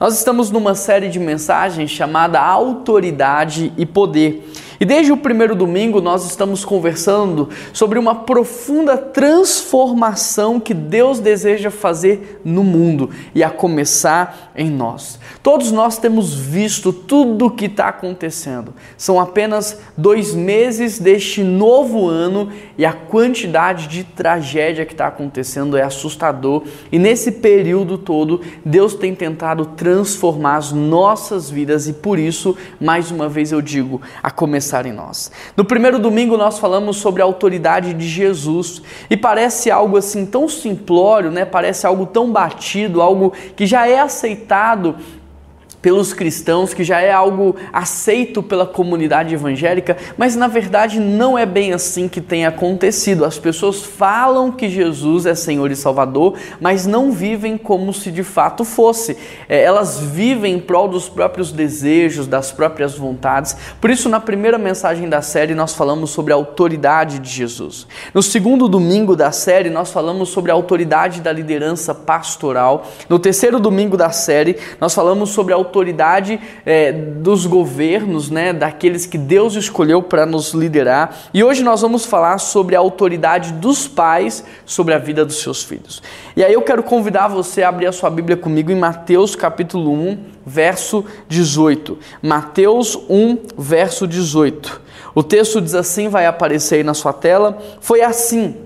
Nós estamos numa série de mensagens chamada Autoridade e Poder. E desde o primeiro domingo nós estamos conversando sobre uma profunda transformação que Deus deseja fazer no mundo e a começar em nós. Todos nós temos visto tudo o que está acontecendo. São apenas dois meses deste novo ano e a quantidade de tragédia que está acontecendo é assustador. E nesse período todo, Deus tem tentado transformar as nossas vidas e por isso, mais uma vez eu digo, a começar começar em nós. No primeiro domingo nós falamos sobre a autoridade de Jesus e parece algo assim tão simplório, né? Parece algo tão batido, algo que já é aceitado pelos cristãos, que já é algo aceito pela comunidade evangélica, mas na verdade não é bem assim que tem acontecido. As pessoas falam que Jesus é Senhor e Salvador, mas não vivem como se de fato fosse. É, elas vivem em prol dos próprios desejos, das próprias vontades. Por isso, na primeira mensagem da série, nós falamos sobre a autoridade de Jesus. No segundo domingo da série, nós falamos sobre a autoridade da liderança pastoral. No terceiro domingo da série, nós falamos sobre a autoridade é, dos governos, né, daqueles que Deus escolheu para nos liderar. E hoje nós vamos falar sobre a autoridade dos pais sobre a vida dos seus filhos. E aí eu quero convidar você a abrir a sua Bíblia comigo em Mateus capítulo 1, verso 18. Mateus 1, verso 18. O texto diz assim, vai aparecer aí na sua tela: Foi assim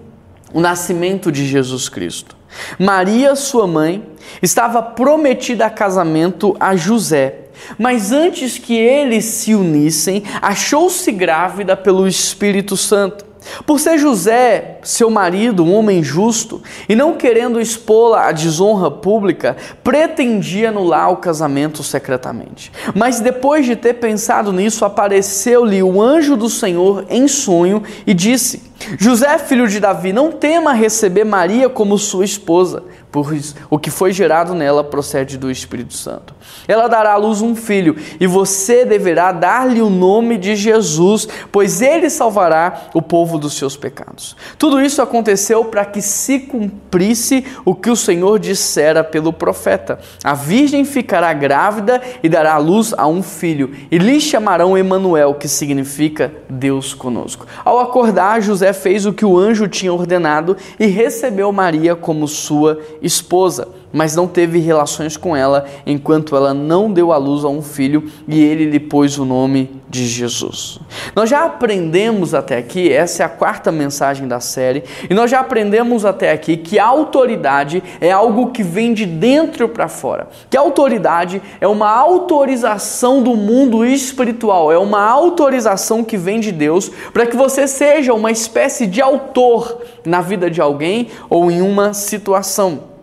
o nascimento de Jesus Cristo. Maria, sua mãe, estava prometida a casamento a José. Mas antes que eles se unissem, achou-se grávida pelo Espírito Santo. Por ser José, seu marido, um homem justo, e não querendo expô-la à desonra pública, pretendia anular o casamento secretamente. Mas depois de ter pensado nisso, apareceu-lhe o anjo do Senhor em sonho e disse: José, filho de Davi, não tema receber Maria como sua esposa, pois o que foi gerado nela procede do Espírito Santo. Ela dará à luz um filho, e você deverá dar-lhe o nome de Jesus, pois ele salvará o povo dos seus pecados. Tudo isso aconteceu para que se cumprisse o que o Senhor dissera pelo profeta: A virgem ficará grávida e dará à luz a um filho, e lhe chamarão Emanuel, que significa Deus conosco. Ao acordar, José fez o que o anjo tinha ordenado e recebeu Maria como sua esposa, mas não teve relações com ela enquanto ela não deu à luz a um filho e ele lhe pôs o nome de Jesus. Nós já aprendemos até aqui, essa é a quarta mensagem da série, e nós já aprendemos até aqui que a autoridade é algo que vem de dentro para fora. Que a autoridade é uma autorização do mundo espiritual, é uma autorização que vem de Deus para que você seja uma espécie de autor na vida de alguém ou em uma situação.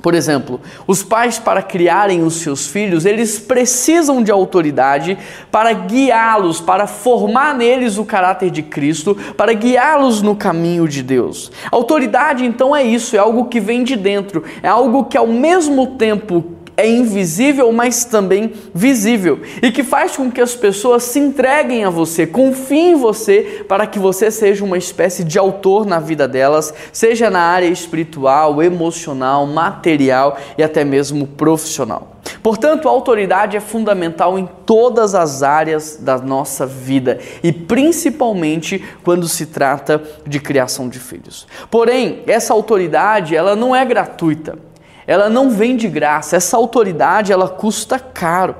Por exemplo, os pais para criarem os seus filhos, eles precisam de autoridade para guiá-los, para formar neles o caráter de Cristo, para guiá-los no caminho de Deus. Autoridade então é isso, é algo que vem de dentro, é algo que ao mesmo tempo é invisível, mas também visível, e que faz com que as pessoas se entreguem a você, confiem em você, para que você seja uma espécie de autor na vida delas, seja na área espiritual, emocional, material e até mesmo profissional. Portanto, a autoridade é fundamental em todas as áreas da nossa vida e principalmente quando se trata de criação de filhos. Porém, essa autoridade, ela não é gratuita ela não vem de graça, essa autoridade ela custa caro.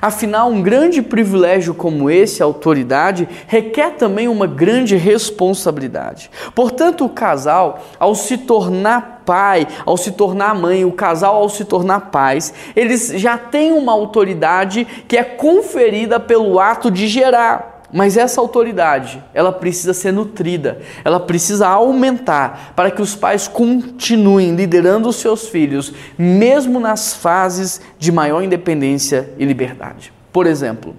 Afinal, um grande privilégio como esse, a autoridade, requer também uma grande responsabilidade. Portanto, o casal, ao se tornar pai, ao se tornar mãe, o casal ao se tornar pais, eles já têm uma autoridade que é conferida pelo ato de gerar. Mas essa autoridade, ela precisa ser nutrida, ela precisa aumentar para que os pais continuem liderando os seus filhos, mesmo nas fases de maior independência e liberdade. Por exemplo,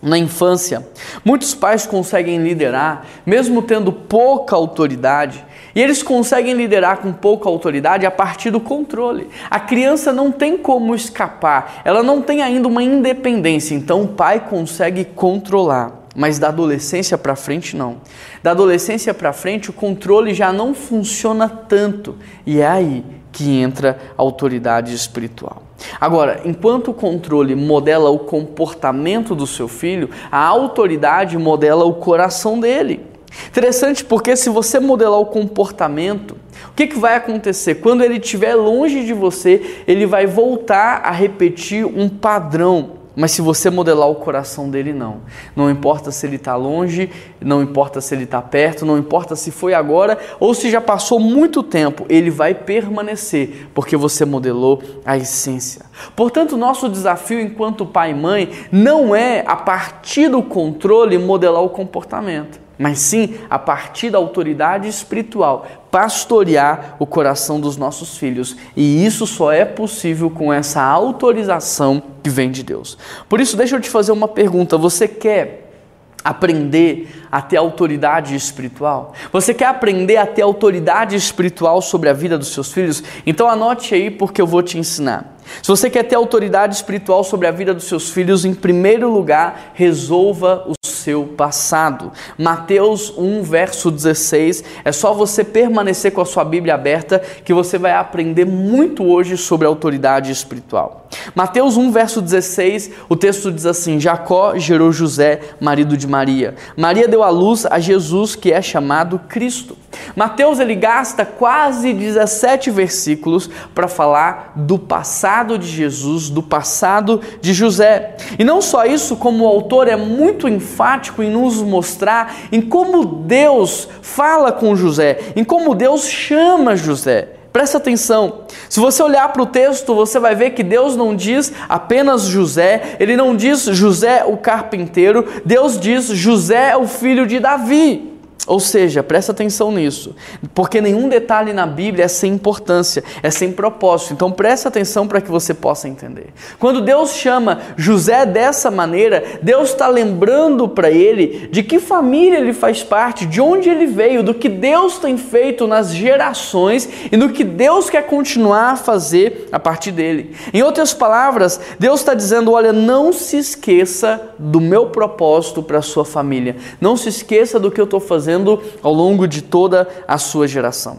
na infância, muitos pais conseguem liderar, mesmo tendo pouca autoridade, e eles conseguem liderar com pouca autoridade a partir do controle. A criança não tem como escapar, ela não tem ainda uma independência, então o pai consegue controlar. Mas da adolescência para frente não. Da adolescência para frente o controle já não funciona tanto e é aí que entra a autoridade espiritual. Agora, enquanto o controle modela o comportamento do seu filho, a autoridade modela o coração dele. Interessante porque se você modelar o comportamento, o que, que vai acontecer? Quando ele estiver longe de você, ele vai voltar a repetir um padrão. Mas se você modelar o coração dele, não. Não importa se ele está longe, não importa se ele está perto, não importa se foi agora ou se já passou muito tempo, ele vai permanecer, porque você modelou a essência. Portanto, nosso desafio enquanto pai e mãe não é, a partir do controle, modelar o comportamento mas sim a partir da autoridade espiritual, pastorear o coração dos nossos filhos. E isso só é possível com essa autorização que vem de Deus. Por isso, deixa eu te fazer uma pergunta: você quer aprender a ter autoridade espiritual? Você quer aprender a ter autoridade espiritual sobre a vida dos seus filhos? Então anote aí porque eu vou te ensinar. Se você quer ter autoridade espiritual sobre a vida dos seus filhos, em primeiro lugar, resolva o seu passado. Mateus 1, verso 16. É só você permanecer com a sua Bíblia aberta que você vai aprender muito hoje sobre autoridade espiritual. Mateus 1, verso 16, o texto diz assim: Jacó gerou José, marido de Maria. Maria deu à luz a Jesus, que é chamado Cristo. Mateus ele gasta quase 17 versículos para falar do passado de Jesus, do passado de José. E não só isso, como o autor é muito enfático em nos mostrar em como Deus fala com José, em como Deus chama José. Presta atenção. Se você olhar para o texto, você vai ver que Deus não diz apenas José, ele não diz José o carpinteiro, Deus diz José o filho de Davi. Ou seja, presta atenção nisso, porque nenhum detalhe na Bíblia é sem importância, é sem propósito. Então presta atenção para que você possa entender. Quando Deus chama José dessa maneira, Deus está lembrando para ele de que família ele faz parte, de onde ele veio, do que Deus tem feito nas gerações e do que Deus quer continuar a fazer a partir dele. Em outras palavras, Deus está dizendo: olha, não se esqueça do meu propósito para a sua família, não se esqueça do que eu estou fazendo fazendo ao longo de toda a sua geração.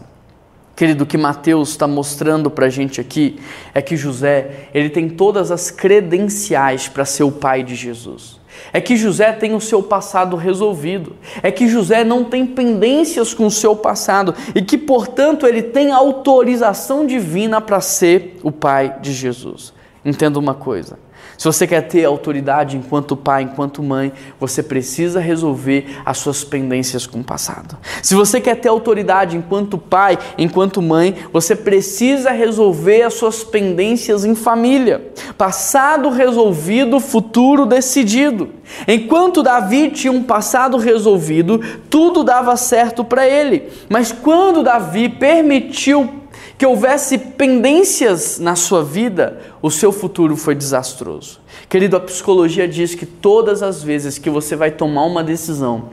Querido, o que Mateus está mostrando para a gente aqui é que José ele tem todas as credenciais para ser o pai de Jesus. É que José tem o seu passado resolvido. É que José não tem pendências com o seu passado e que, portanto, ele tem autorização divina para ser o pai de Jesus. Entenda uma coisa: se você quer ter autoridade enquanto pai, enquanto mãe, você precisa resolver as suas pendências com o passado. Se você quer ter autoridade enquanto pai, enquanto mãe, você precisa resolver as suas pendências em família. Passado resolvido, futuro decidido. Enquanto Davi tinha um passado resolvido, tudo dava certo para ele. Mas quando Davi permitiu que houvesse pendências na sua vida, o seu futuro foi desastroso. Querido, a psicologia diz que todas as vezes que você vai tomar uma decisão,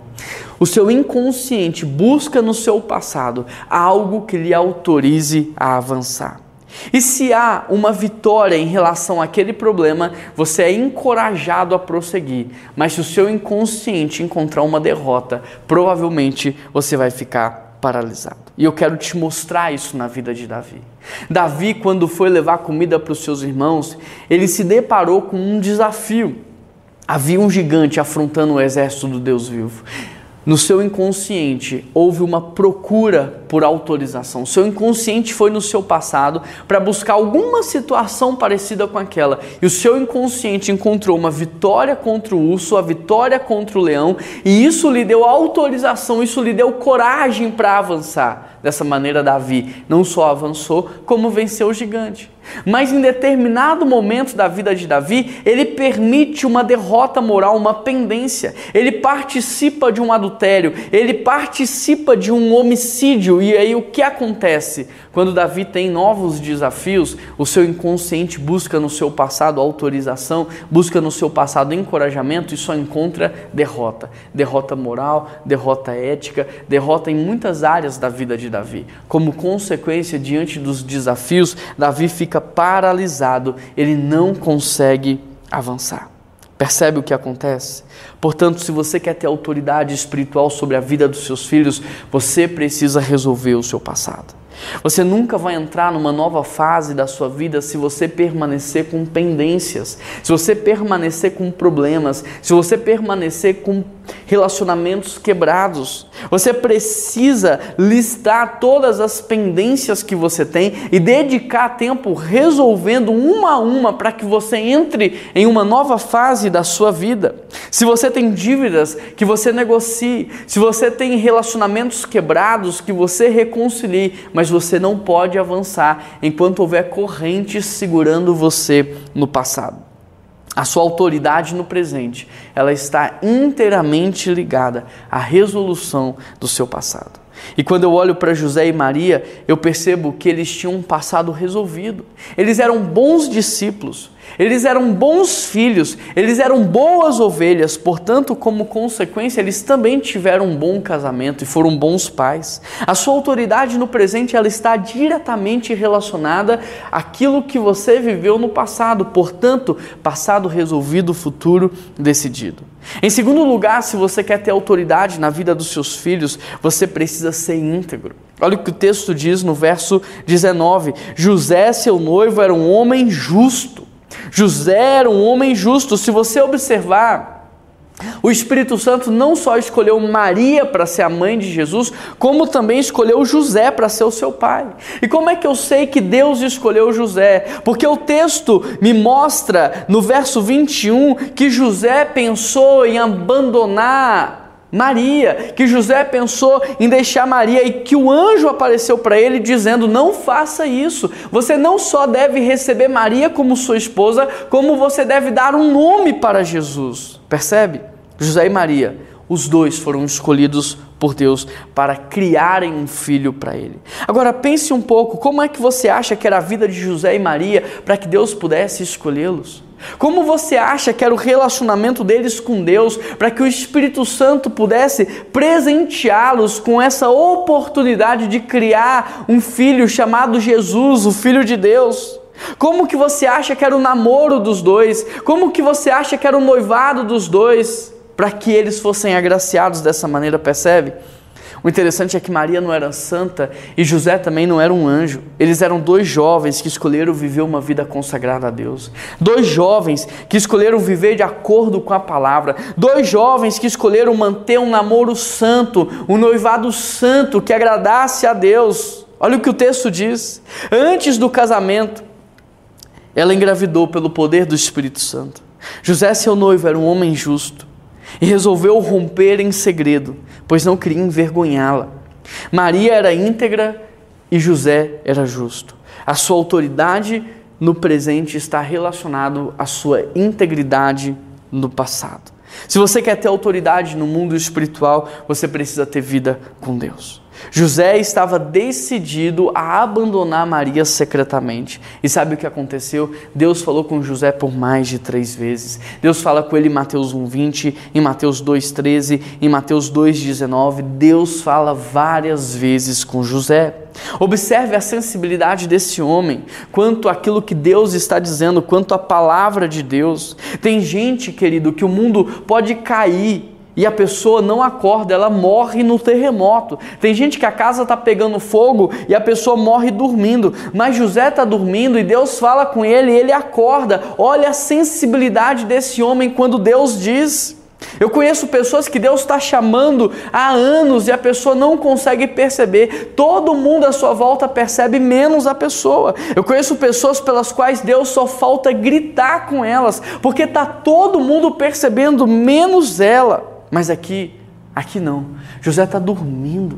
o seu inconsciente busca no seu passado algo que lhe autorize a avançar. E se há uma vitória em relação àquele problema, você é encorajado a prosseguir. Mas se o seu inconsciente encontrar uma derrota, provavelmente você vai ficar paralisado. E eu quero te mostrar isso na vida de Davi. Davi, quando foi levar comida para os seus irmãos, ele se deparou com um desafio. Havia um gigante afrontando o exército do Deus vivo. No seu inconsciente houve uma procura por autorização. Seu inconsciente foi no seu passado para buscar alguma situação parecida com aquela. E o seu inconsciente encontrou uma vitória contra o urso, a vitória contra o leão, e isso lhe deu autorização, isso lhe deu coragem para avançar. Dessa maneira, Davi não só avançou, como venceu o gigante. Mas em determinado momento da vida de Davi, ele permite uma derrota moral, uma pendência. Ele participa de um adultério, ele participa de um homicídio. E aí o que acontece? Quando Davi tem novos desafios, o seu inconsciente busca no seu passado autorização, busca no seu passado encorajamento e só encontra derrota. Derrota moral, derrota ética, derrota em muitas áreas da vida de Davi. Como consequência, diante dos desafios, Davi fica paralisado, ele não consegue avançar. Percebe o que acontece? Portanto, se você quer ter autoridade espiritual sobre a vida dos seus filhos, você precisa resolver o seu passado. Você nunca vai entrar numa nova fase da sua vida se você permanecer com pendências, se você permanecer com problemas, se você permanecer com relacionamentos quebrados. Você precisa listar todas as pendências que você tem e dedicar tempo resolvendo uma a uma para que você entre em uma nova fase da sua vida. Se você tem dívidas, que você negocie. Se você tem relacionamentos quebrados, que você reconcilie. Mas você não pode avançar enquanto houver correntes segurando você no passado. A sua autoridade no presente, ela está inteiramente ligada à resolução do seu passado. E quando eu olho para José e Maria, eu percebo que eles tinham um passado resolvido. Eles eram bons discípulos, eles eram bons filhos, eles eram boas ovelhas, portanto, como consequência, eles também tiveram um bom casamento e foram bons pais. A sua autoridade no presente ela está diretamente relacionada àquilo que você viveu no passado, portanto, passado resolvido, futuro decidido. Em segundo lugar, se você quer ter autoridade na vida dos seus filhos, você precisa ser íntegro. Olha o que o texto diz no verso 19: José, seu noivo, era um homem justo José era um homem justo. Se você observar, o Espírito Santo não só escolheu Maria para ser a mãe de Jesus, como também escolheu José para ser o seu pai. E como é que eu sei que Deus escolheu José? Porque o texto me mostra no verso 21 que José pensou em abandonar Maria, que José pensou em deixar Maria e que o anjo apareceu para ele dizendo: Não faça isso. Você não só deve receber Maria como sua esposa, como você deve dar um nome para Jesus. Percebe? José e Maria, os dois foram escolhidos por Deus para criarem um filho para ele. Agora pense um pouco, como é que você acha que era a vida de José e Maria para que Deus pudesse escolhê-los? Como você acha que era o relacionamento deles com Deus para que o Espírito Santo pudesse presenteá-los com essa oportunidade de criar um filho chamado Jesus, o Filho de Deus? Como que você acha que era o namoro dos dois? Como que você acha que era o noivado dos dois para que eles fossem agraciados dessa maneira, percebe? O interessante é que Maria não era santa e José também não era um anjo. Eles eram dois jovens que escolheram viver uma vida consagrada a Deus. Dois jovens que escolheram viver de acordo com a palavra. Dois jovens que escolheram manter um namoro santo, um noivado santo que agradasse a Deus. Olha o que o texto diz. Antes do casamento, ela engravidou pelo poder do Espírito Santo. José, seu noivo, era um homem justo e resolveu romper em segredo, pois não queria envergonhá-la. Maria era íntegra e José era justo. A sua autoridade no presente está relacionado à sua integridade no passado. Se você quer ter autoridade no mundo espiritual, você precisa ter vida com Deus. José estava decidido a abandonar Maria secretamente. E sabe o que aconteceu? Deus falou com José por mais de três vezes. Deus fala com ele em Mateus 1,20, em Mateus 2,13, em Mateus 2,19. Deus fala várias vezes com José. Observe a sensibilidade desse homem quanto aquilo que Deus está dizendo, quanto a palavra de Deus. Tem gente, querido, que o mundo pode cair e a pessoa não acorda, ela morre no terremoto. Tem gente que a casa está pegando fogo e a pessoa morre dormindo, mas José está dormindo e Deus fala com ele e ele acorda. Olha a sensibilidade desse homem quando Deus diz. Eu conheço pessoas que Deus está chamando há anos e a pessoa não consegue perceber. Todo mundo à sua volta percebe, menos a pessoa. Eu conheço pessoas pelas quais Deus só falta gritar com elas, porque está todo mundo percebendo, menos ela. Mas aqui, aqui não. José está dormindo.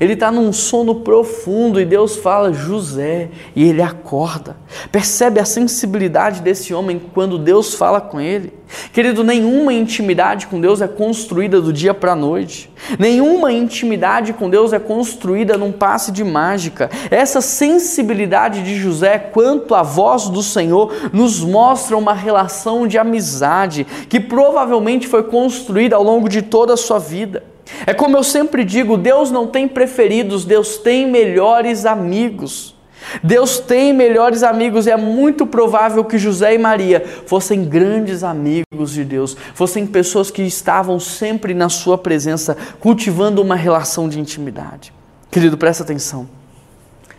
Ele está num sono profundo e Deus fala José e ele acorda. Percebe a sensibilidade desse homem quando Deus fala com ele? Querido, nenhuma intimidade com Deus é construída do dia para a noite. Nenhuma intimidade com Deus é construída num passe de mágica. Essa sensibilidade de José quanto à voz do Senhor nos mostra uma relação de amizade que provavelmente foi construída ao longo de toda a sua vida. É como eu sempre digo: Deus não tem preferidos, Deus tem melhores amigos. Deus tem melhores amigos e é muito provável que José e Maria fossem grandes amigos de Deus, fossem pessoas que estavam sempre na sua presença, cultivando uma relação de intimidade. Querido, presta atenção.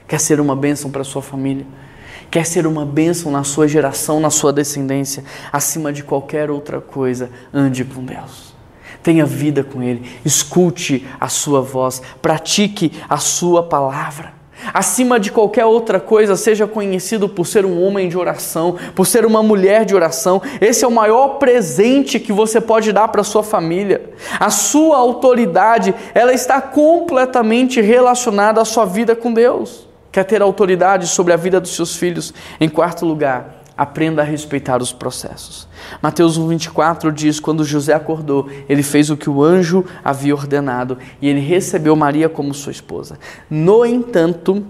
Quer ser uma bênção para sua família? Quer ser uma bênção na sua geração, na sua descendência? Acima de qualquer outra coisa, ande com Deus. Tenha vida com Ele, escute a sua voz, pratique a sua palavra acima de qualquer outra coisa, seja conhecido por ser um homem de oração, por ser uma mulher de oração. Esse é o maior presente que você pode dar para sua família. A sua autoridade, ela está completamente relacionada à sua vida com Deus. Quer ter autoridade sobre a vida dos seus filhos? Em quarto lugar, aprenda a respeitar os processos. Mateus 1:24 diz: Quando José acordou, ele fez o que o anjo havia ordenado e ele recebeu Maria como sua esposa. No entanto,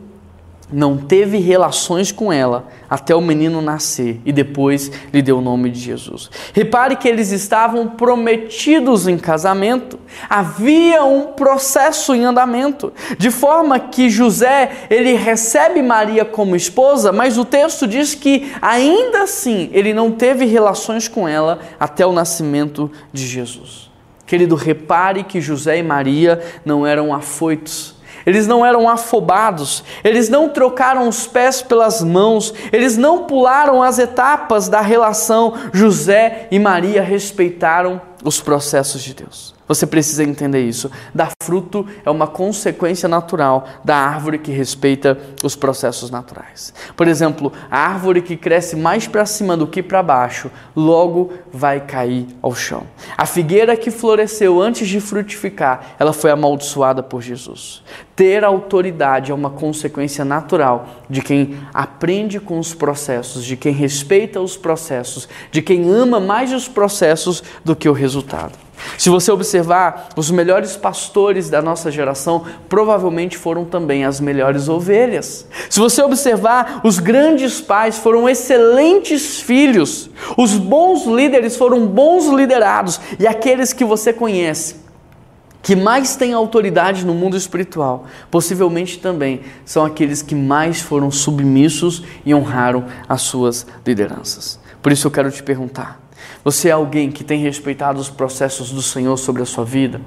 não teve relações com ela até o menino nascer e depois lhe deu o nome de Jesus. Repare que eles estavam prometidos em casamento, havia um processo em andamento, de forma que José, ele recebe Maria como esposa, mas o texto diz que ainda assim ele não teve relações com ela até o nascimento de Jesus. Querido, repare que José e Maria não eram afoitos eles não eram afobados, eles não trocaram os pés pelas mãos, eles não pularam as etapas da relação. José e Maria respeitaram os processos de Deus. Você precisa entender isso. Dar fruto é uma consequência natural da árvore que respeita os processos naturais. Por exemplo, a árvore que cresce mais para cima do que para baixo, logo vai cair ao chão. A figueira que floresceu antes de frutificar, ela foi amaldiçoada por Jesus. Ter autoridade é uma consequência natural de quem aprende com os processos, de quem respeita os processos, de quem ama mais os processos do que o resultado. Se você observar, os melhores pastores da nossa geração provavelmente foram também as melhores ovelhas. Se você observar, os grandes pais foram excelentes filhos, os bons líderes foram bons liderados, e aqueles que você conhece, que mais têm autoridade no mundo espiritual, possivelmente também são aqueles que mais foram submissos e honraram as suas lideranças. Por isso eu quero te perguntar: você é alguém que tem respeitado os processos do Senhor sobre a sua vida?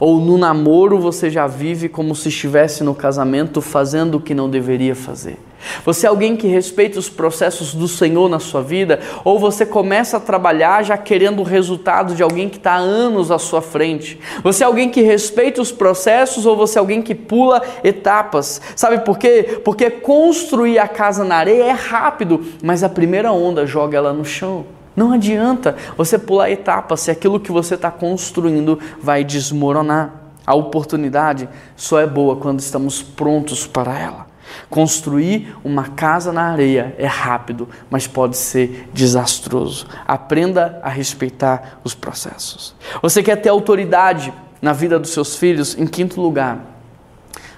Ou no namoro você já vive como se estivesse no casamento fazendo o que não deveria fazer? Você é alguém que respeita os processos do Senhor na sua vida? Ou você começa a trabalhar já querendo o resultado de alguém que está anos à sua frente? Você é alguém que respeita os processos ou você é alguém que pula etapas? Sabe por quê? Porque construir a casa na areia é rápido, mas a primeira onda joga ela no chão. Não adianta você pular etapas se aquilo que você está construindo vai desmoronar. A oportunidade só é boa quando estamos prontos para ela. Construir uma casa na areia é rápido, mas pode ser desastroso. Aprenda a respeitar os processos. Você quer ter autoridade na vida dos seus filhos? Em quinto lugar,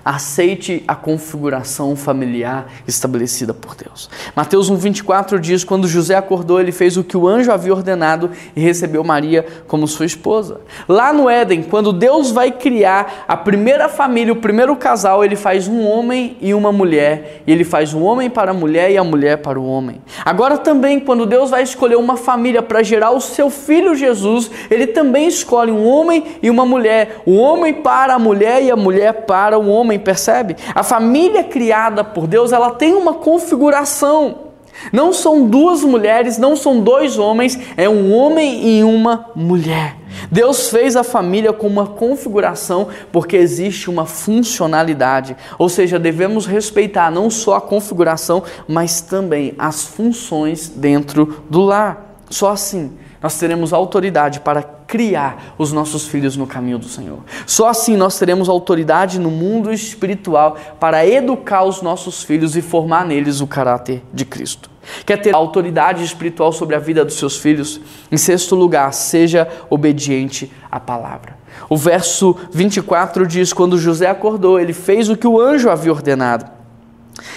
Aceite a configuração familiar estabelecida por Deus. Mateus 1,24 diz: Quando José acordou, ele fez o que o anjo havia ordenado e recebeu Maria como sua esposa. Lá no Éden, quando Deus vai criar a primeira família, o primeiro casal, ele faz um homem e uma mulher, e ele faz um homem para a mulher e a mulher para o homem. Agora também, quando Deus vai escolher uma família para gerar o seu filho Jesus, ele também escolhe um homem e uma mulher, o homem para a mulher e a mulher para o homem homem, percebe? A família criada por Deus, ela tem uma configuração. Não são duas mulheres, não são dois homens, é um homem e uma mulher. Deus fez a família com uma configuração porque existe uma funcionalidade, ou seja, devemos respeitar não só a configuração, mas também as funções dentro do lar. Só assim nós teremos autoridade para criar os nossos filhos no caminho do Senhor. Só assim nós teremos autoridade no mundo espiritual para educar os nossos filhos e formar neles o caráter de Cristo. Quer ter autoridade espiritual sobre a vida dos seus filhos? Em sexto lugar, seja obediente à palavra. O verso 24 diz: Quando José acordou, ele fez o que o anjo havia ordenado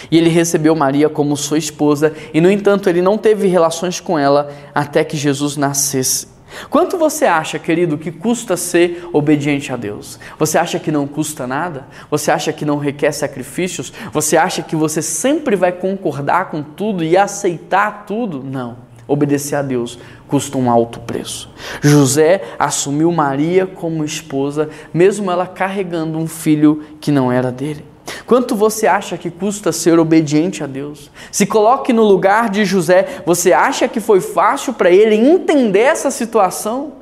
e ele recebeu Maria como sua esposa, e no entanto ele não teve relações com ela até que Jesus nascesse. Quanto você acha, querido, que custa ser obediente a Deus? Você acha que não custa nada? Você acha que não requer sacrifícios? Você acha que você sempre vai concordar com tudo e aceitar tudo? Não. Obedecer a Deus custa um alto preço. José assumiu Maria como esposa, mesmo ela carregando um filho que não era dele. Quanto você acha que custa ser obediente a Deus? Se coloque no lugar de José. Você acha que foi fácil para ele entender essa situação?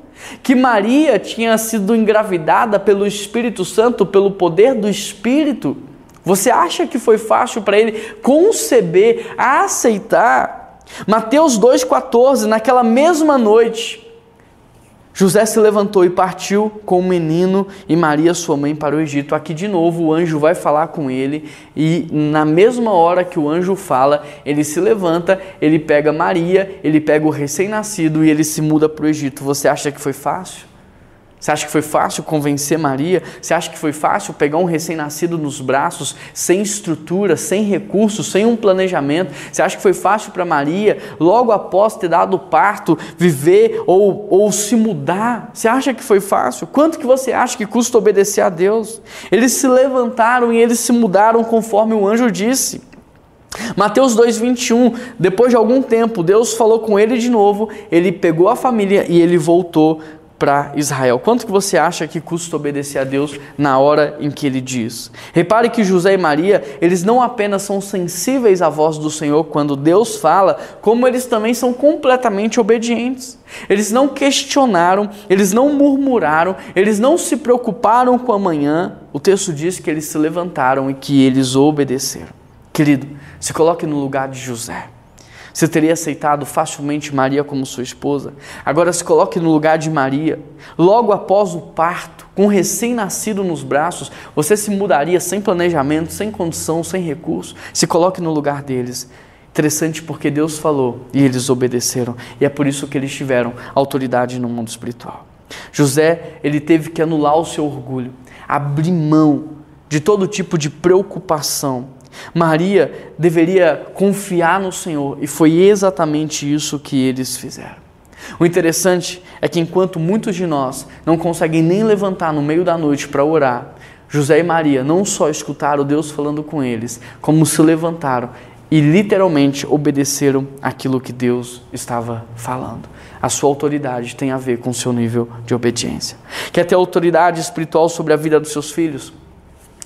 Que Maria tinha sido engravidada pelo Espírito Santo, pelo poder do Espírito? Você acha que foi fácil para ele conceber, aceitar? Mateus 2,14, naquela mesma noite, José se levantou e partiu com o menino e Maria, sua mãe, para o Egito. Aqui de novo o anjo vai falar com ele, e na mesma hora que o anjo fala, ele se levanta, ele pega Maria, ele pega o recém-nascido e ele se muda para o Egito. Você acha que foi fácil? Você acha que foi fácil convencer Maria? Você acha que foi fácil pegar um recém-nascido nos braços, sem estrutura, sem recursos, sem um planejamento? Você acha que foi fácil para Maria, logo após ter dado o parto, viver ou, ou se mudar? Você acha que foi fácil? Quanto que você acha que custa obedecer a Deus? Eles se levantaram e eles se mudaram conforme o anjo disse. Mateus 2:21, depois de algum tempo, Deus falou com ele de novo, ele pegou a família e ele voltou para Israel. Quanto que você acha que custa obedecer a Deus na hora em que ele diz? Repare que José e Maria, eles não apenas são sensíveis à voz do Senhor quando Deus fala, como eles também são completamente obedientes. Eles não questionaram, eles não murmuraram, eles não se preocuparam com amanhã. O texto diz que eles se levantaram e que eles obedeceram. Querido, se coloque no lugar de José. Você teria aceitado facilmente Maria como sua esposa? Agora se coloque no lugar de Maria. Logo após o parto, com um recém-nascido nos braços, você se mudaria sem planejamento, sem condição, sem recurso? Se coloque no lugar deles. Interessante porque Deus falou e eles obedeceram. E é por isso que eles tiveram autoridade no mundo espiritual. José, ele teve que anular o seu orgulho, abrir mão de todo tipo de preocupação Maria deveria confiar no Senhor e foi exatamente isso que eles fizeram. O interessante é que enquanto muitos de nós não conseguem nem levantar no meio da noite para orar, José e Maria não só escutaram Deus falando com eles, como se levantaram e literalmente obedeceram aquilo que Deus estava falando. A sua autoridade tem a ver com o seu nível de obediência. Quer ter autoridade espiritual sobre a vida dos seus filhos?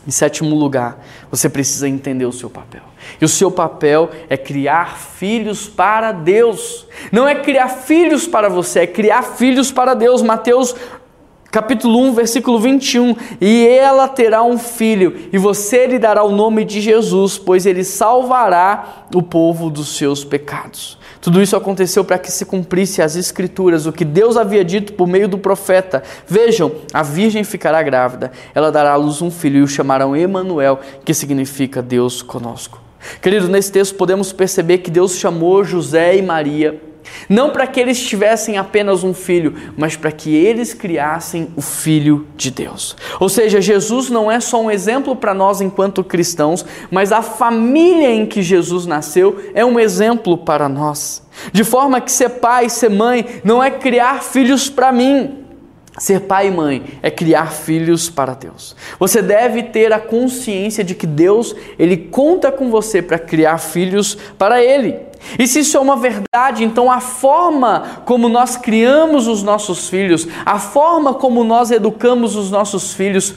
Em sétimo lugar, você precisa entender o seu papel. E o seu papel é criar filhos para Deus. Não é criar filhos para você, é criar filhos para Deus. Mateus capítulo 1, versículo 21. E ela terá um filho, e você lhe dará o nome de Jesus, pois ele salvará o povo dos seus pecados. Tudo isso aconteceu para que se cumprisse as escrituras, o que Deus havia dito por meio do profeta. Vejam, a virgem ficará grávida, ela dará à luz um filho e o chamarão Emanuel, que significa Deus conosco. Querido, nesse texto podemos perceber que Deus chamou José e Maria não para que eles tivessem apenas um filho, mas para que eles criassem o Filho de Deus. Ou seja, Jesus não é só um exemplo para nós enquanto cristãos, mas a família em que Jesus nasceu é um exemplo para nós. De forma que ser pai, ser mãe, não é criar filhos para mim, Ser pai e mãe é criar filhos para Deus. Você deve ter a consciência de que Deus, ele conta com você para criar filhos para ele. E se isso é uma verdade, então a forma como nós criamos os nossos filhos, a forma como nós educamos os nossos filhos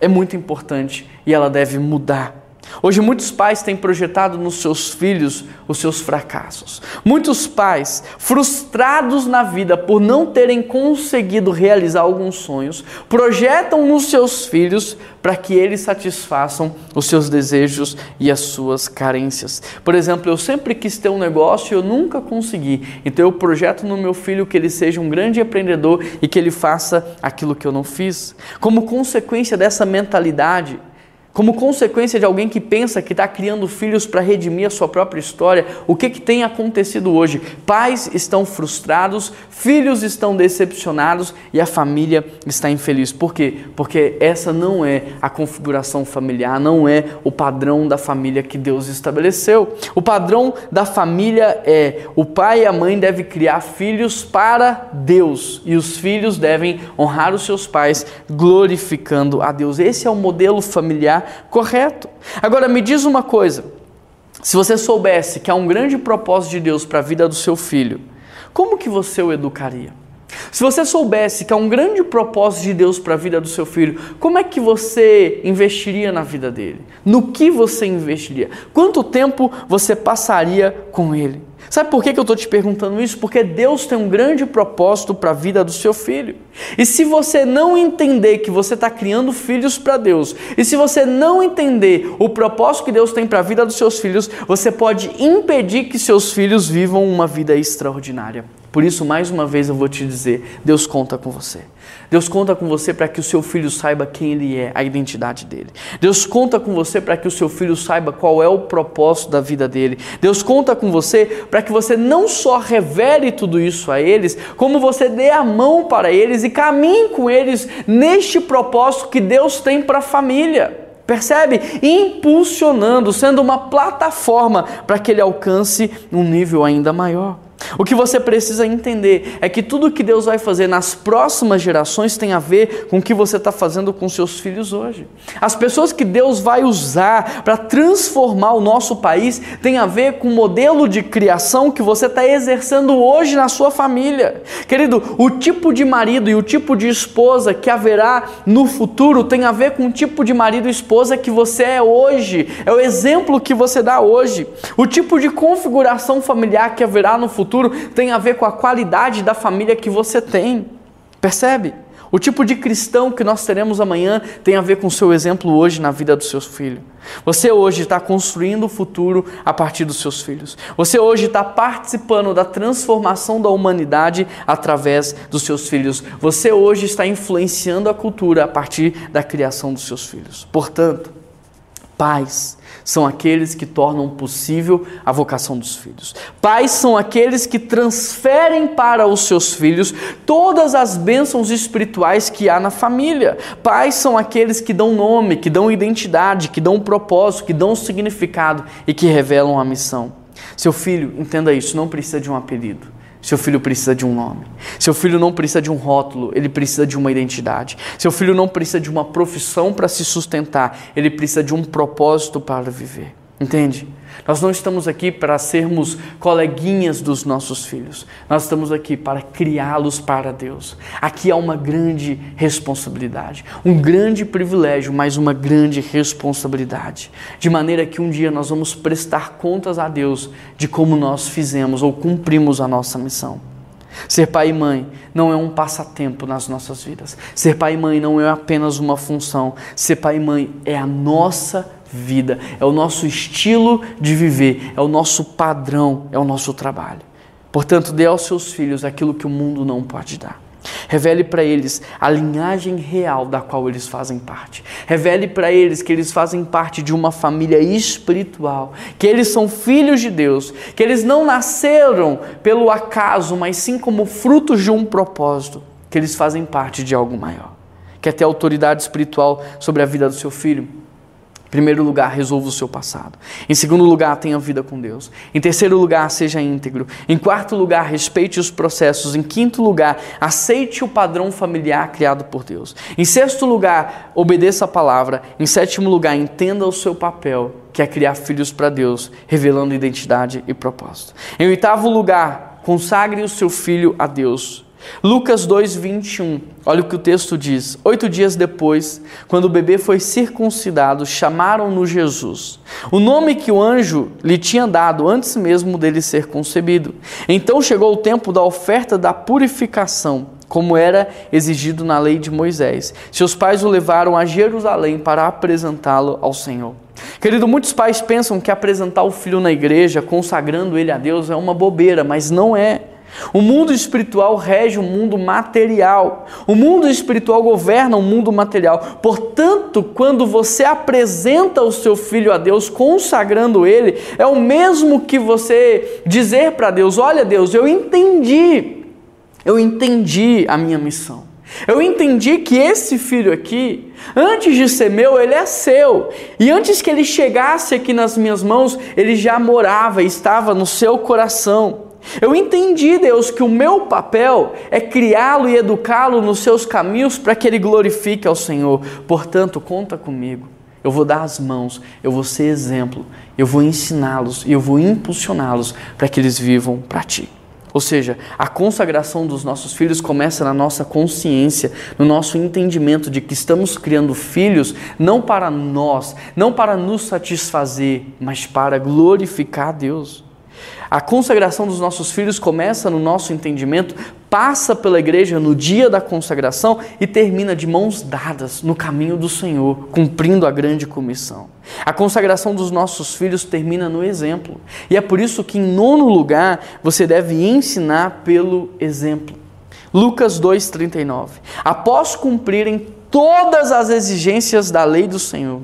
é muito importante e ela deve mudar Hoje, muitos pais têm projetado nos seus filhos os seus fracassos. Muitos pais, frustrados na vida por não terem conseguido realizar alguns sonhos, projetam nos seus filhos para que eles satisfaçam os seus desejos e as suas carências. Por exemplo, eu sempre quis ter um negócio e eu nunca consegui, então eu projeto no meu filho que ele seja um grande empreendedor e que ele faça aquilo que eu não fiz. Como consequência dessa mentalidade, como consequência de alguém que pensa que está criando filhos para redimir a sua própria história, o que, que tem acontecido hoje? Pais estão frustrados, filhos estão decepcionados e a família está infeliz. Por quê? Porque essa não é a configuração familiar, não é o padrão da família que Deus estabeleceu. O padrão da família é o pai e a mãe devem criar filhos para Deus e os filhos devem honrar os seus pais, glorificando a Deus. Esse é o modelo familiar correto. Agora me diz uma coisa: se você soubesse que há um grande propósito de Deus para a vida do seu filho, como que você o educaria? Se você soubesse que há um grande propósito de Deus para a vida do seu filho, como é que você investiria na vida dele? No que você investiria? Quanto tempo você passaria com ele? Sabe por que eu estou te perguntando isso? Porque Deus tem um grande propósito para a vida do seu filho. E se você não entender que você está criando filhos para Deus, e se você não entender o propósito que Deus tem para a vida dos seus filhos, você pode impedir que seus filhos vivam uma vida extraordinária. Por isso, mais uma vez, eu vou te dizer: Deus conta com você. Deus conta com você para que o seu filho saiba quem ele é, a identidade dele. Deus conta com você para que o seu filho saiba qual é o propósito da vida dele. Deus conta com você para que você não só revele tudo isso a eles, como você dê a mão para eles e caminhe com eles neste propósito que Deus tem para a família. Percebe? Impulsionando, sendo uma plataforma para que ele alcance um nível ainda maior. O que você precisa entender é que tudo que Deus vai fazer nas próximas gerações tem a ver com o que você está fazendo com seus filhos hoje. As pessoas que Deus vai usar para transformar o nosso país tem a ver com o modelo de criação que você está exercendo hoje na sua família. Querido, o tipo de marido e o tipo de esposa que haverá no futuro tem a ver com o tipo de marido e esposa que você é hoje. É o exemplo que você dá hoje. O tipo de configuração familiar que haverá no futuro futuro tem a ver com a qualidade da família que você tem. Percebe? O tipo de cristão que nós teremos amanhã tem a ver com o seu exemplo hoje na vida do seu filho. Você hoje está construindo o futuro a partir dos seus filhos. Você hoje está participando da transformação da humanidade através dos seus filhos. Você hoje está influenciando a cultura a partir da criação dos seus filhos. Portanto, pais, são aqueles que tornam possível a vocação dos filhos. Pais são aqueles que transferem para os seus filhos todas as bênçãos espirituais que há na família. Pais são aqueles que dão nome, que dão identidade, que dão propósito, que dão significado e que revelam a missão. Seu filho, entenda isso, não precisa de um apelido. Seu filho precisa de um nome. Seu filho não precisa de um rótulo, ele precisa de uma identidade. Seu filho não precisa de uma profissão para se sustentar, ele precisa de um propósito para viver. Entende? Nós não estamos aqui para sermos coleguinhas dos nossos filhos. Nós estamos aqui para criá-los para Deus. Aqui há uma grande responsabilidade, um grande privilégio, mas uma grande responsabilidade. De maneira que um dia nós vamos prestar contas a Deus de como nós fizemos ou cumprimos a nossa missão. Ser pai e mãe não é um passatempo nas nossas vidas. Ser pai e mãe não é apenas uma função. Ser pai e mãe é a nossa vida, é o nosso estilo de viver, é o nosso padrão, é o nosso trabalho. Portanto, dê aos seus filhos aquilo que o mundo não pode dar. Revele para eles a linhagem real da qual eles fazem parte. Revele para eles que eles fazem parte de uma família espiritual, que eles são filhos de Deus, que eles não nasceram pelo acaso, mas sim como frutos de um propósito, que eles fazem parte de algo maior. Quer ter autoridade espiritual sobre a vida do seu filho? Em primeiro lugar, resolva o seu passado. Em segundo lugar, tenha vida com Deus. Em terceiro lugar, seja íntegro. Em quarto lugar, respeite os processos. Em quinto lugar, aceite o padrão familiar criado por Deus. Em sexto lugar, obedeça a palavra. Em sétimo lugar, entenda o seu papel, que é criar filhos para Deus, revelando identidade e propósito. Em oitavo lugar, consagre o seu filho a Deus. Lucas 2:21. Olha o que o texto diz. Oito dias depois, quando o bebê foi circuncidado, chamaram-no Jesus. O nome que o anjo lhe tinha dado antes mesmo dele ser concebido. Então chegou o tempo da oferta da purificação, como era exigido na lei de Moisés. Seus pais o levaram a Jerusalém para apresentá-lo ao Senhor. Querido, muitos pais pensam que apresentar o filho na igreja, consagrando ele a Deus, é uma bobeira, mas não é. O mundo espiritual rege o mundo material. O mundo espiritual governa o mundo material. Portanto, quando você apresenta o seu filho a Deus, consagrando ele, é o mesmo que você dizer para Deus: Olha, Deus, eu entendi, eu entendi a minha missão. Eu entendi que esse filho aqui, antes de ser meu, ele é seu. E antes que ele chegasse aqui nas minhas mãos, ele já morava, estava no seu coração. Eu entendi, Deus, que o meu papel é criá-lo e educá-lo nos seus caminhos para que ele glorifique ao Senhor. Portanto, conta comigo. Eu vou dar as mãos, eu vou ser exemplo, eu vou ensiná-los e eu vou impulsioná-los para que eles vivam para ti. Ou seja, a consagração dos nossos filhos começa na nossa consciência, no nosso entendimento de que estamos criando filhos não para nós, não para nos satisfazer, mas para glorificar Deus. A consagração dos nossos filhos começa no nosso entendimento, passa pela igreja no dia da consagração e termina de mãos dadas no caminho do Senhor, cumprindo a grande comissão. A consagração dos nossos filhos termina no exemplo. E é por isso que, em nono lugar, você deve ensinar pelo exemplo. Lucas 2,39. Após cumprirem todas as exigências da lei do Senhor,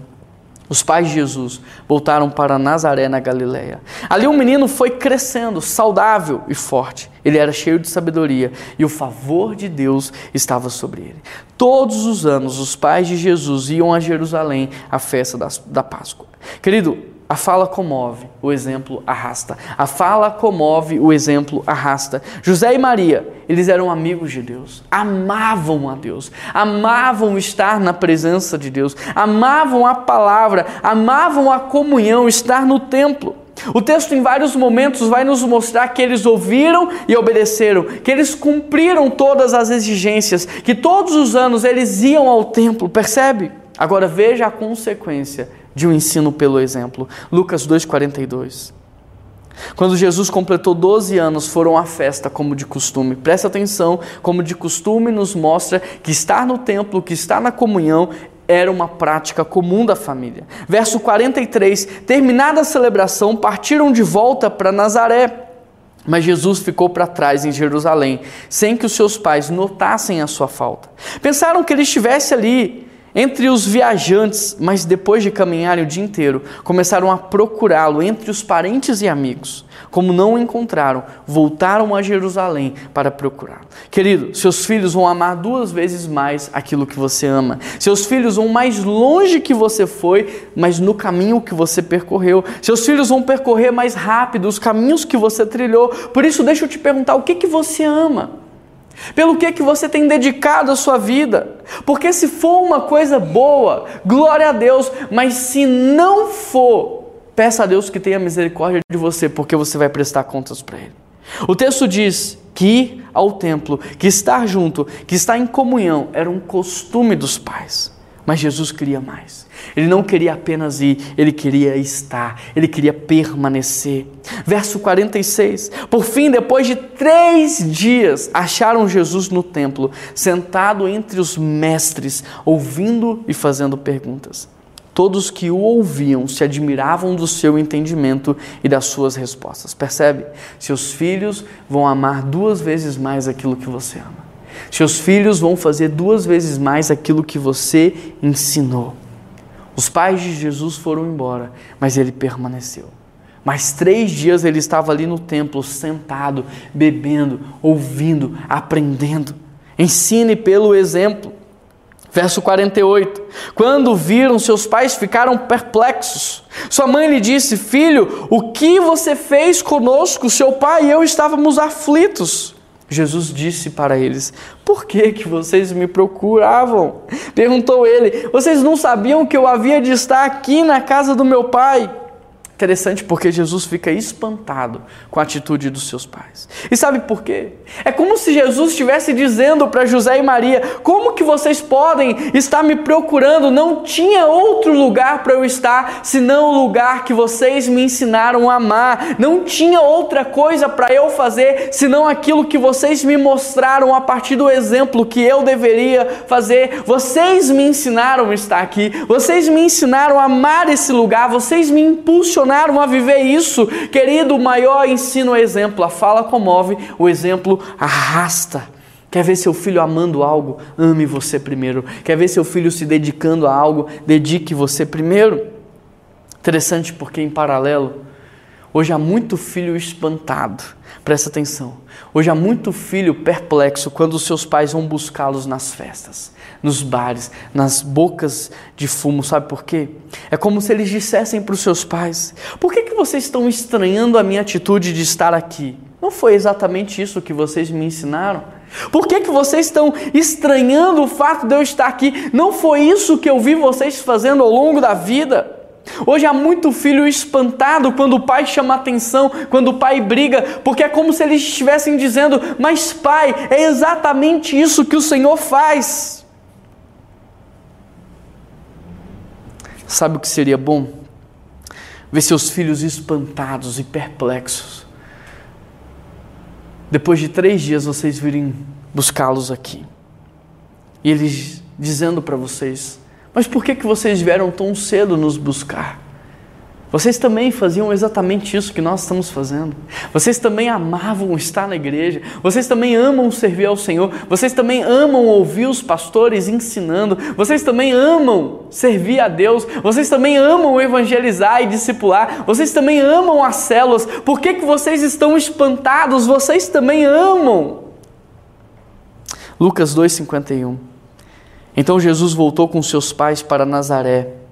os pais de Jesus voltaram para Nazaré, na Galiléia. Ali o um menino foi crescendo, saudável e forte. Ele era cheio de sabedoria e o favor de Deus estava sobre ele. Todos os anos, os pais de Jesus iam a Jerusalém à festa da Páscoa. Querido, a fala comove, o exemplo arrasta. A fala comove, o exemplo arrasta. José e Maria, eles eram amigos de Deus, amavam a Deus, amavam estar na presença de Deus, amavam a palavra, amavam a comunhão, estar no templo. O texto, em vários momentos, vai nos mostrar que eles ouviram e obedeceram, que eles cumpriram todas as exigências, que todos os anos eles iam ao templo, percebe? Agora veja a consequência de um ensino pelo exemplo. Lucas 2,42. Quando Jesus completou 12 anos, foram à festa como de costume. Presta atenção, como de costume nos mostra que estar no templo, que estar na comunhão, era uma prática comum da família. Verso 43: Terminada a celebração, partiram de volta para Nazaré. Mas Jesus ficou para trás em Jerusalém, sem que os seus pais notassem a sua falta. Pensaram que ele estivesse ali entre os viajantes, mas depois de caminharem o dia inteiro, começaram a procurá-lo entre os parentes e amigos. Como não o encontraram, voltaram a Jerusalém para procurá-lo. Querido, seus filhos vão amar duas vezes mais aquilo que você ama. Seus filhos vão mais longe que você foi, mas no caminho que você percorreu. Seus filhos vão percorrer mais rápido os caminhos que você trilhou. Por isso, deixa eu te perguntar: o que, que você ama? Pelo que que você tem dedicado a sua vida? Porque se for uma coisa boa, glória a Deus, mas se não for, peça a Deus que tenha misericórdia de você, porque você vai prestar contas para ele. O texto diz que ir ao templo, que estar junto, que estar em comunhão era um costume dos pais. Mas Jesus queria mais. Ele não queria apenas ir, ele queria estar, ele queria permanecer. Verso 46. Por fim, depois de três dias, acharam Jesus no templo, sentado entre os mestres, ouvindo e fazendo perguntas. Todos que o ouviam se admiravam do seu entendimento e das suas respostas. Percebe? Seus filhos vão amar duas vezes mais aquilo que você ama. Seus filhos vão fazer duas vezes mais aquilo que você ensinou. Os pais de Jesus foram embora, mas ele permaneceu. Mais três dias ele estava ali no templo, sentado, bebendo, ouvindo, aprendendo. Ensine pelo exemplo. Verso 48. Quando viram, seus pais ficaram perplexos. Sua mãe lhe disse: Filho, o que você fez conosco? Seu pai e eu estávamos aflitos. Jesus disse para eles: Por que que vocês me procuravam? Perguntou ele: Vocês não sabiam que eu havia de estar aqui na casa do meu pai? Interessante porque Jesus fica espantado com a atitude dos seus pais. E sabe por quê? É como se Jesus estivesse dizendo para José e Maria: Como que vocês podem estar me procurando? Não tinha outro lugar para eu estar senão o lugar que vocês me ensinaram a amar. Não tinha outra coisa para eu fazer senão aquilo que vocês me mostraram a partir do exemplo que eu deveria fazer. Vocês me ensinaram a estar aqui. Vocês me ensinaram a amar esse lugar. Vocês me impulsionaram impulsionaram a viver isso. Querido, o maior ensino é exemplo. A fala comove, o exemplo arrasta. Quer ver seu filho amando algo? Ame você primeiro. Quer ver seu filho se dedicando a algo? Dedique você primeiro. Interessante porque, em paralelo, hoje há muito filho espantado. Presta atenção. Hoje há muito filho perplexo quando os seus pais vão buscá-los nas festas nos bares, nas bocas de fumo. Sabe por quê? É como se eles dissessem para os seus pais: Por que, que vocês estão estranhando a minha atitude de estar aqui? Não foi exatamente isso que vocês me ensinaram? Por que, que vocês estão estranhando o fato de eu estar aqui? Não foi isso que eu vi vocês fazendo ao longo da vida? Hoje há muito filho espantado quando o pai chama atenção, quando o pai briga, porque é como se eles estivessem dizendo: Mas pai, é exatamente isso que o Senhor faz. Sabe o que seria bom? Ver seus filhos espantados e perplexos. Depois de três dias vocês virem buscá-los aqui. E eles dizendo para vocês: Mas por que, que vocês vieram tão cedo nos buscar? Vocês também faziam exatamente isso que nós estamos fazendo. Vocês também amavam estar na igreja. Vocês também amam servir ao Senhor. Vocês também amam ouvir os pastores ensinando. Vocês também amam servir a Deus. Vocês também amam evangelizar e discipular. Vocês também amam as células. Por que, que vocês estão espantados? Vocês também amam. Lucas 2,51 Então Jesus voltou com seus pais para Nazaré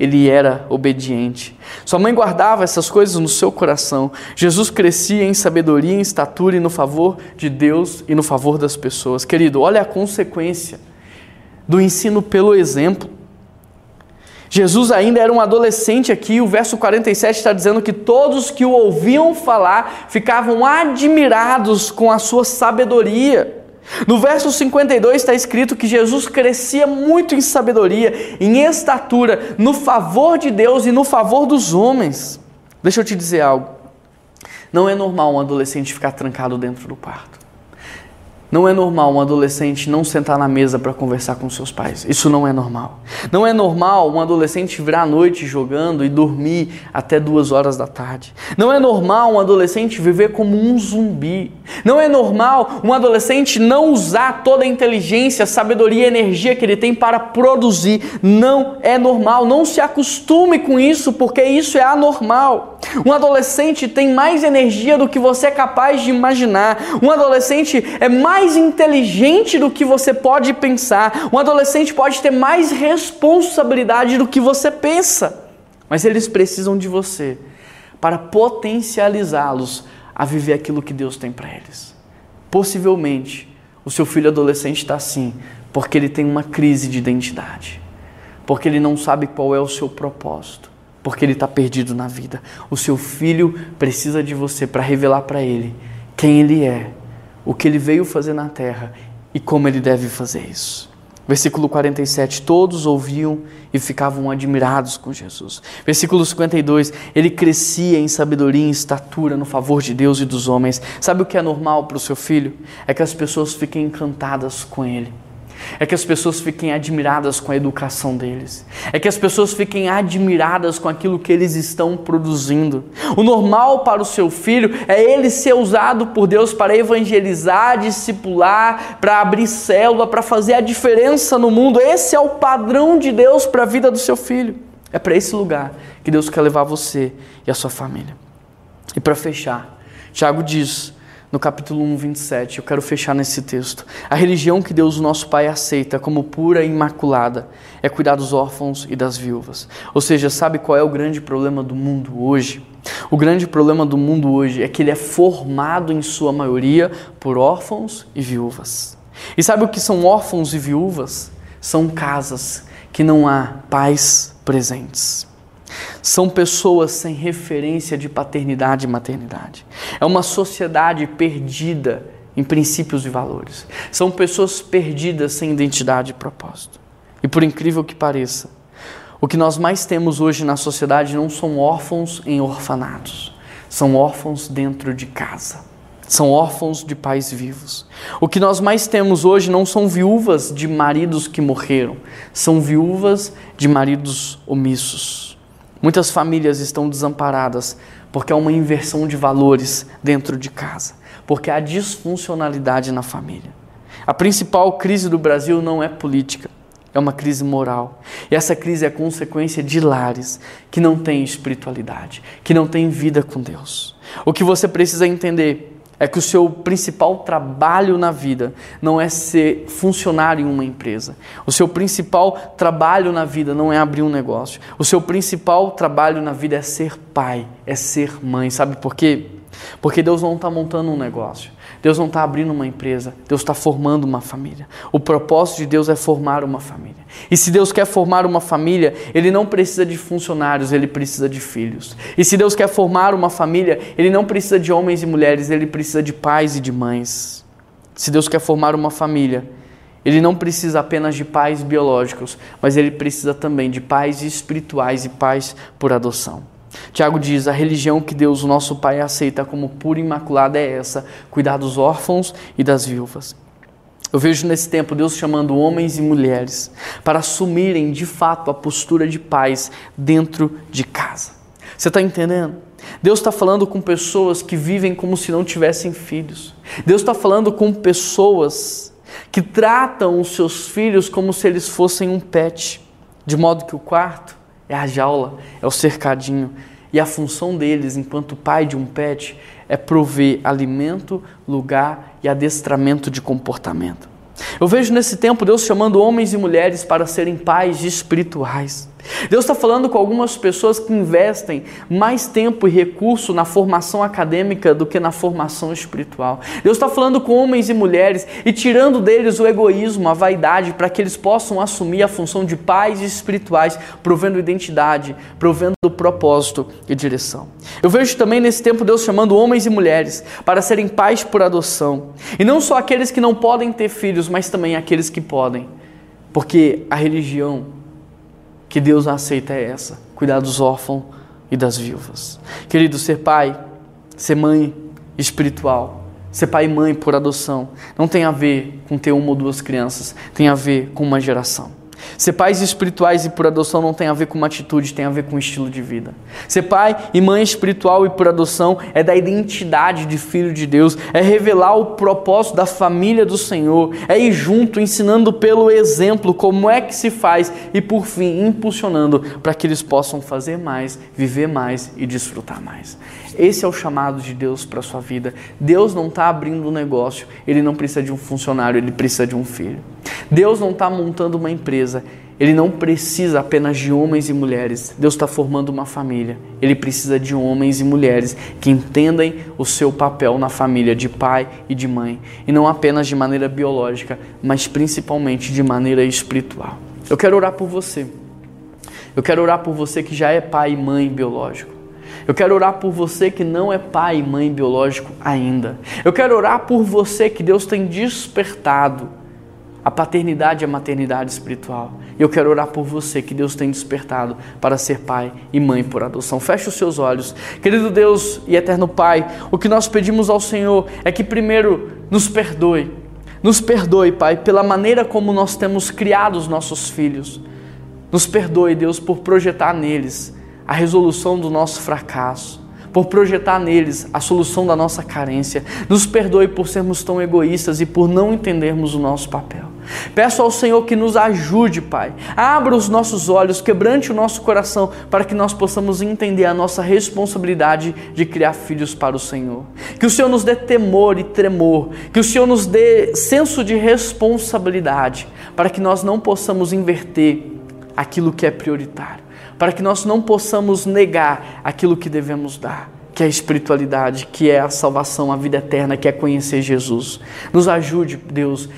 ele era obediente. Sua mãe guardava essas coisas no seu coração. Jesus crescia em sabedoria, em estatura e no favor de Deus e no favor das pessoas. Querido, olha a consequência do ensino pelo exemplo. Jesus ainda era um adolescente aqui, o verso 47 está dizendo que todos que o ouviam falar ficavam admirados com a sua sabedoria. No verso 52 está escrito que Jesus crescia muito em sabedoria, em estatura, no favor de Deus e no favor dos homens. Deixa eu te dizer algo. Não é normal um adolescente ficar trancado dentro do quarto. Não é normal um adolescente não sentar na mesa para conversar com seus pais. Isso não é normal. Não é normal um adolescente virar à noite jogando e dormir até duas horas da tarde. Não é normal um adolescente viver como um zumbi. Não é normal um adolescente não usar toda a inteligência, sabedoria e energia que ele tem para produzir. Não é normal. Não se acostume com isso, porque isso é anormal. Um adolescente tem mais energia do que você é capaz de imaginar. Um adolescente é mais inteligente do que você pode pensar. Um adolescente pode ter mais responsabilidade do que você pensa. Mas eles precisam de você para potencializá-los a viver aquilo que Deus tem para eles. Possivelmente, o seu filho adolescente está assim porque ele tem uma crise de identidade, porque ele não sabe qual é o seu propósito porque ele está perdido na vida. O seu filho precisa de você para revelar para ele quem ele é, o que ele veio fazer na terra e como ele deve fazer isso. Versículo 47: Todos ouviam e ficavam admirados com Jesus. Versículo 52: Ele crescia em sabedoria e estatura no favor de Deus e dos homens. Sabe o que é normal para o seu filho? É que as pessoas fiquem encantadas com ele é que as pessoas fiquem admiradas com a educação deles, é que as pessoas fiquem admiradas com aquilo que eles estão produzindo. O normal para o seu filho é ele ser usado por Deus para evangelizar, discipular, para abrir célula, para fazer a diferença no mundo. Esse é o padrão de Deus para a vida do seu filho. É para esse lugar que Deus quer levar você e a sua família. E para fechar, Tiago diz no capítulo 1, 27. Eu quero fechar nesse texto. A religião que Deus, o nosso Pai, aceita como pura e imaculada é cuidar dos órfãos e das viúvas. Ou seja, sabe qual é o grande problema do mundo hoje? O grande problema do mundo hoje é que ele é formado, em sua maioria, por órfãos e viúvas. E sabe o que são órfãos e viúvas? São casas que não há pais presentes. São pessoas sem referência de paternidade e maternidade. É uma sociedade perdida em princípios e valores. São pessoas perdidas sem identidade e propósito. E por incrível que pareça, o que nós mais temos hoje na sociedade não são órfãos em orfanatos, são órfãos dentro de casa. São órfãos de pais vivos. O que nós mais temos hoje não são viúvas de maridos que morreram, são viúvas de maridos omissos. Muitas famílias estão desamparadas porque há uma inversão de valores dentro de casa, porque há disfuncionalidade na família. A principal crise do Brasil não é política, é uma crise moral. E essa crise é consequência de lares que não têm espiritualidade, que não têm vida com Deus. O que você precisa entender é que o seu principal trabalho na vida não é ser funcionário em uma empresa. O seu principal trabalho na vida não é abrir um negócio. O seu principal trabalho na vida é ser pai, é ser mãe. Sabe por quê? Porque Deus não está montando um negócio. Deus não está abrindo uma empresa, Deus está formando uma família. O propósito de Deus é formar uma família. E se Deus quer formar uma família, Ele não precisa de funcionários, Ele precisa de filhos. E se Deus quer formar uma família, Ele não precisa de homens e mulheres, Ele precisa de pais e de mães. Se Deus quer formar uma família, Ele não precisa apenas de pais biológicos, mas Ele precisa também de pais espirituais e pais por adoção. Tiago diz: a religião que Deus, o nosso Pai, aceita como pura e imaculada é essa: cuidar dos órfãos e das viúvas. Eu vejo nesse tempo Deus chamando homens e mulheres para assumirem de fato a postura de pais dentro de casa. Você está entendendo? Deus está falando com pessoas que vivem como se não tivessem filhos. Deus está falando com pessoas que tratam os seus filhos como se eles fossem um pet, de modo que o quarto é a jaula, é o cercadinho. E a função deles, enquanto pai de um pet, é prover alimento, lugar e adestramento de comportamento. Eu vejo nesse tempo Deus chamando homens e mulheres para serem pais espirituais. Deus está falando com algumas pessoas que investem mais tempo e recurso na formação acadêmica do que na formação espiritual. Deus está falando com homens e mulheres e tirando deles o egoísmo, a vaidade, para que eles possam assumir a função de pais espirituais, provendo identidade, provendo propósito e direção. Eu vejo também nesse tempo Deus chamando homens e mulheres para serem pais por adoção. E não só aqueles que não podem ter filhos, mas também aqueles que podem. Porque a religião que Deus aceita é essa: cuidar dos órfãos e das viúvas. Querido, ser pai, ser mãe espiritual, ser pai e mãe por adoção, não tem a ver com ter uma ou duas crianças, tem a ver com uma geração. Ser pais espirituais e por adoção não tem a ver com uma atitude, tem a ver com um estilo de vida. Ser pai e mãe espiritual e por adoção é da identidade de filho de Deus, é revelar o propósito da família do Senhor, é ir junto ensinando pelo exemplo como é que se faz e por fim impulsionando para que eles possam fazer mais, viver mais e desfrutar mais. Esse é o chamado de Deus para a sua vida. Deus não está abrindo um negócio, ele não precisa de um funcionário, ele precisa de um filho. Deus não está montando uma empresa, ele não precisa apenas de homens e mulheres. Deus está formando uma família. Ele precisa de homens e mulheres que entendem o seu papel na família de pai e de mãe. E não apenas de maneira biológica, mas principalmente de maneira espiritual. Eu quero orar por você. Eu quero orar por você que já é pai e mãe biológico. Eu quero orar por você que não é pai e mãe biológico ainda. Eu quero orar por você que Deus tem despertado a paternidade e a maternidade espiritual. Eu quero orar por você que Deus tem despertado para ser pai e mãe por adoção. Feche os seus olhos. Querido Deus e eterno Pai, o que nós pedimos ao Senhor é que primeiro nos perdoe. Nos perdoe, Pai, pela maneira como nós temos criado os nossos filhos. Nos perdoe, Deus, por projetar neles a resolução do nosso fracasso por projetar neles a solução da nossa carência. Nos perdoe por sermos tão egoístas e por não entendermos o nosso papel. Peço ao Senhor que nos ajude, Pai. Abra os nossos olhos, quebrante o nosso coração, para que nós possamos entender a nossa responsabilidade de criar filhos para o Senhor. Que o Senhor nos dê temor e tremor, que o Senhor nos dê senso de responsabilidade, para que nós não possamos inverter aquilo que é prioritário para que nós não possamos negar aquilo que devemos dar, que é a espiritualidade, que é a salvação, a vida eterna, que é conhecer Jesus. Nos ajude, Deus,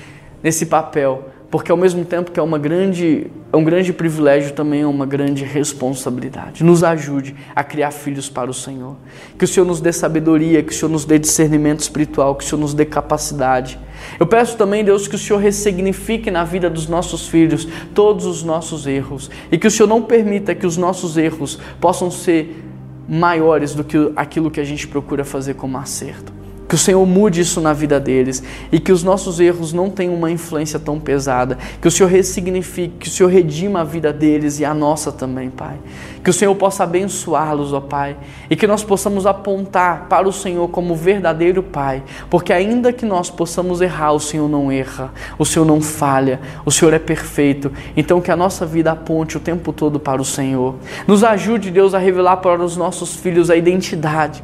nesse papel, porque ao mesmo tempo que é uma grande, é um grande privilégio, também é uma grande responsabilidade. Nos ajude a criar filhos para o Senhor. Que o Senhor nos dê sabedoria, que o Senhor nos dê discernimento espiritual, que o Senhor nos dê capacidade eu peço também, Deus, que o Senhor ressignifique na vida dos nossos filhos todos os nossos erros e que o Senhor não permita que os nossos erros possam ser maiores do que aquilo que a gente procura fazer como acerto. Que o Senhor mude isso na vida deles e que os nossos erros não tenham uma influência tão pesada. Que o Senhor ressignifique, que o Senhor redima a vida deles e a nossa também, Pai. Que o Senhor possa abençoá-los, ó Pai, e que nós possamos apontar para o Senhor como verdadeiro Pai, porque ainda que nós possamos errar, o Senhor não erra, o Senhor não falha, o Senhor é perfeito. Então que a nossa vida aponte o tempo todo para o Senhor. Nos ajude, Deus, a revelar para os nossos filhos a identidade,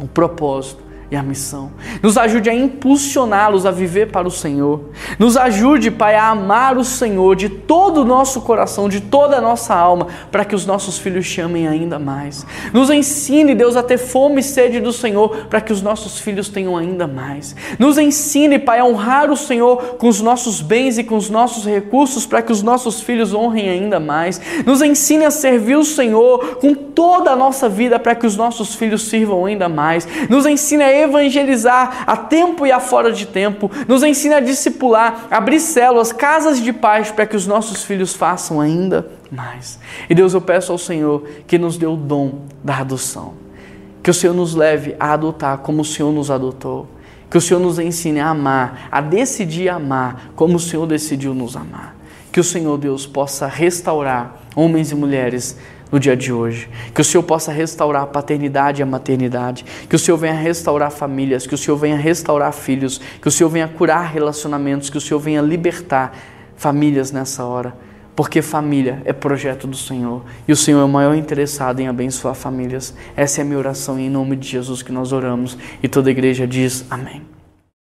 o propósito e a missão. Nos ajude a impulsioná-los a viver para o Senhor. Nos ajude, Pai, a amar o Senhor de todo o nosso coração, de toda a nossa alma, para que os nossos filhos te amem ainda mais. Nos ensine, Deus, a ter fome e sede do Senhor, para que os nossos filhos tenham ainda mais. Nos ensine, Pai, a honrar o Senhor com os nossos bens e com os nossos recursos, para que os nossos filhos honrem ainda mais. Nos ensine a servir o Senhor com toda a nossa vida, para que os nossos filhos sirvam ainda mais. Nos ensine a evangelizar a tempo e a fora de tempo. Nos ensine a discipular, abrir células, casas de paz, para que os nossos filhos façam ainda mais. E Deus, eu peço ao Senhor que nos dê o dom da adoção. Que o Senhor nos leve a adotar como o Senhor nos adotou. Que o Senhor nos ensine a amar, a decidir amar como o Senhor decidiu nos amar. Que o Senhor Deus possa restaurar homens e mulheres no dia de hoje. Que o Senhor possa restaurar a paternidade e a maternidade. Que o Senhor venha restaurar famílias. Que o Senhor venha restaurar filhos. Que o Senhor venha curar relacionamentos. Que o Senhor venha libertar famílias nessa hora. Porque família é projeto do Senhor e o Senhor é o maior interessado em abençoar famílias. Essa é a minha oração em nome de Jesus que nós oramos e toda a igreja diz amém.